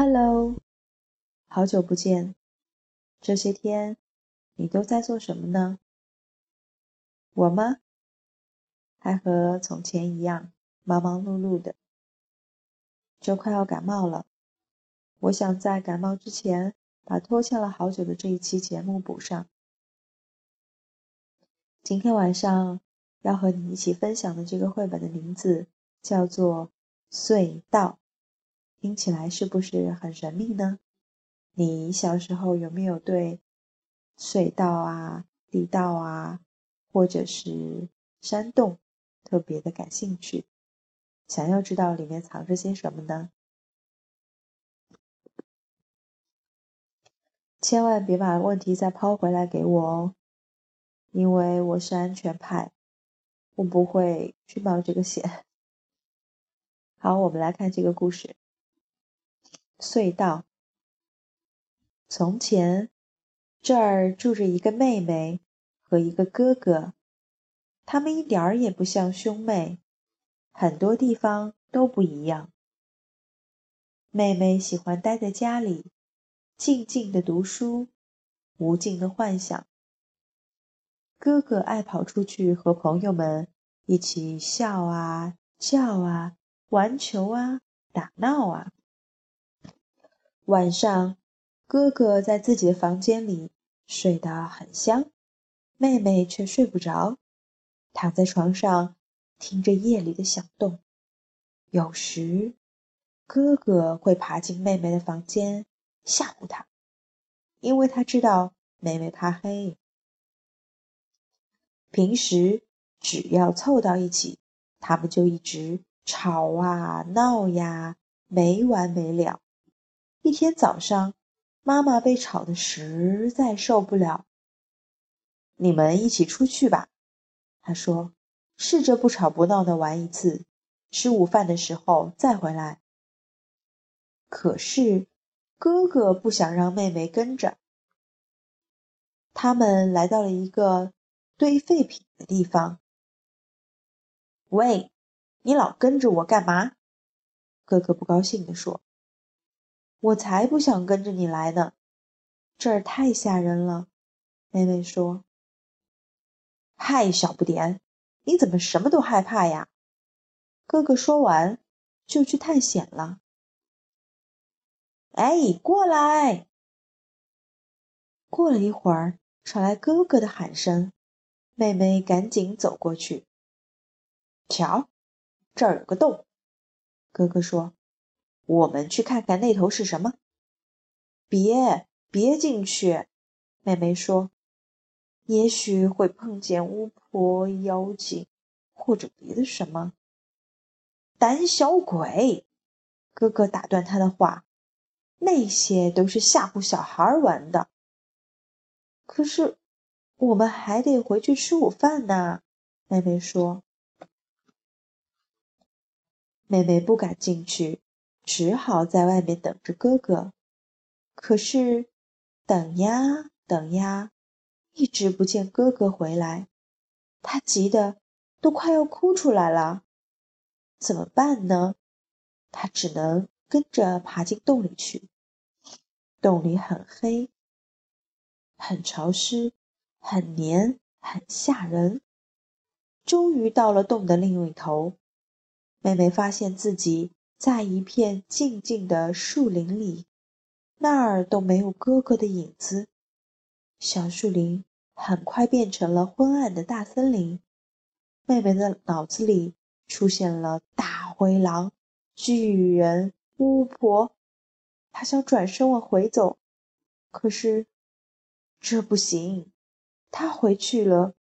Hello，好久不见，这些天你都在做什么呢？我吗？还和从前一样忙忙碌碌的，就快要感冒了。我想在感冒之前把拖欠了好久的这一期节目补上。今天晚上要和你一起分享的这个绘本的名字叫做《隧道》。听起来是不是很神秘呢？你小时候有没有对隧道啊、地道啊，或者是山洞特别的感兴趣？想要知道里面藏着些什么呢？千万别把问题再抛回来给我哦，因为我是安全派，我不会去冒这个险。好，我们来看这个故事。隧道。从前，这儿住着一个妹妹和一个哥哥，他们一点儿也不像兄妹，很多地方都不一样。妹妹喜欢待在家里，静静的读书，无尽的幻想。哥哥爱跑出去和朋友们一起笑啊、叫啊、玩球啊、打闹啊。晚上，哥哥在自己的房间里睡得很香，妹妹却睡不着，躺在床上听着夜里的响动。有时，哥哥会爬进妹妹的房间吓唬她，因为他知道妹妹怕黑。平时只要凑到一起，他们就一直吵啊闹呀，没完没了。一天早上，妈妈被吵得实在受不了。你们一起出去吧，她说：“试着不吵不闹的玩一次，吃午饭的时候再回来。”可是哥哥不想让妹妹跟着。他们来到了一个堆废品的地方。“喂，你老跟着我干嘛？”哥哥不高兴地说。我才不想跟着你来呢，这儿太吓人了。”妹妹说。“嗨，小不点，你怎么什么都害怕呀？”哥哥说完，就去探险了。“哎，过来！”过了一会儿，传来哥哥的喊声，妹妹赶紧走过去。瞧，这儿有个洞。”哥哥说。我们去看看那头是什么。别别进去，妹妹说。也许会碰见巫婆、妖精，或者别的什么。胆小鬼！哥哥打断他的话。那些都是吓唬小孩玩的。可是我们还得回去吃午饭呢，妹妹说。妹妹不敢进去。只好在外面等着哥哥，可是等呀等呀，一直不见哥哥回来，他急得都快要哭出来了。怎么办呢？他只能跟着爬进洞里去。洞里很黑，很潮湿，很黏，很吓人。终于到了洞的另一头，妹妹发现自己。在一片静静的树林里，那儿都没有哥哥的影子。小树林很快变成了昏暗的大森林。妹妹的脑子里出现了大灰狼、巨人、巫婆。她想转身往回走，可是这不行。她回去了，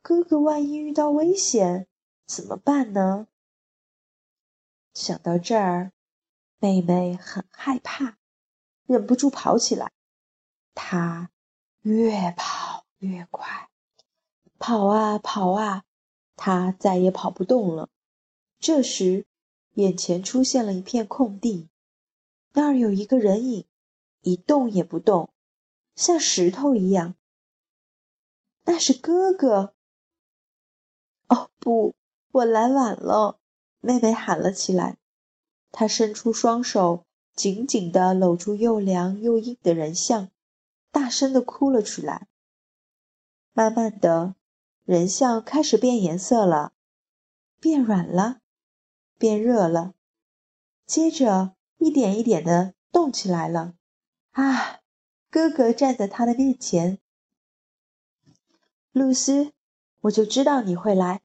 哥哥万一遇到危险怎么办呢？想到这儿，妹妹很害怕，忍不住跑起来。她越跑越快，跑啊跑啊，她再也跑不动了。这时，眼前出现了一片空地，那儿有一个人影，一动也不动，像石头一样。那是哥哥。哦不，我来晚了。妹妹喊了起来，她伸出双手，紧紧地搂住又凉又硬的人像，大声地哭了出来。慢慢的，人像开始变颜色了，变软了，变热了，接着一点一点的动起来了。啊！哥哥站在他的面前，露丝，我就知道你会来。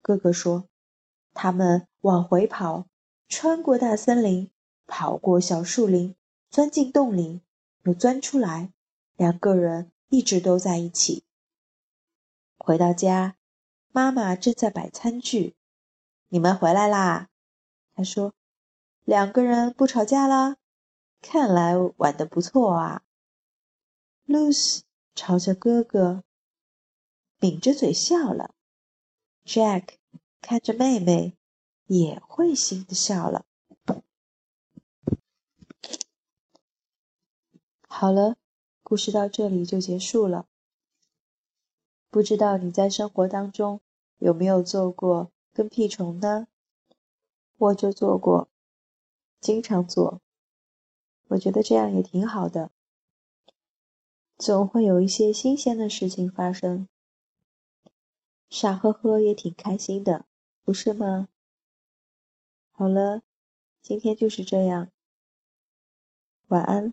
哥哥说。他们往回跑，穿过大森林，跑过小树林，钻进洞里，又钻出来。两个人一直都在一起。回到家，妈妈正在摆餐具。你们回来啦，她说。两个人不吵架了，看来玩的不错啊。露丝朝着哥哥抿着嘴笑了。Jack 看着妹妹，也会心的笑了。好了，故事到这里就结束了。不知道你在生活当中有没有做过跟屁虫呢？我就做过，经常做。我觉得这样也挺好的，总会有一些新鲜的事情发生，傻呵呵也挺开心的，不是吗？好了，今天就是这样，晚安。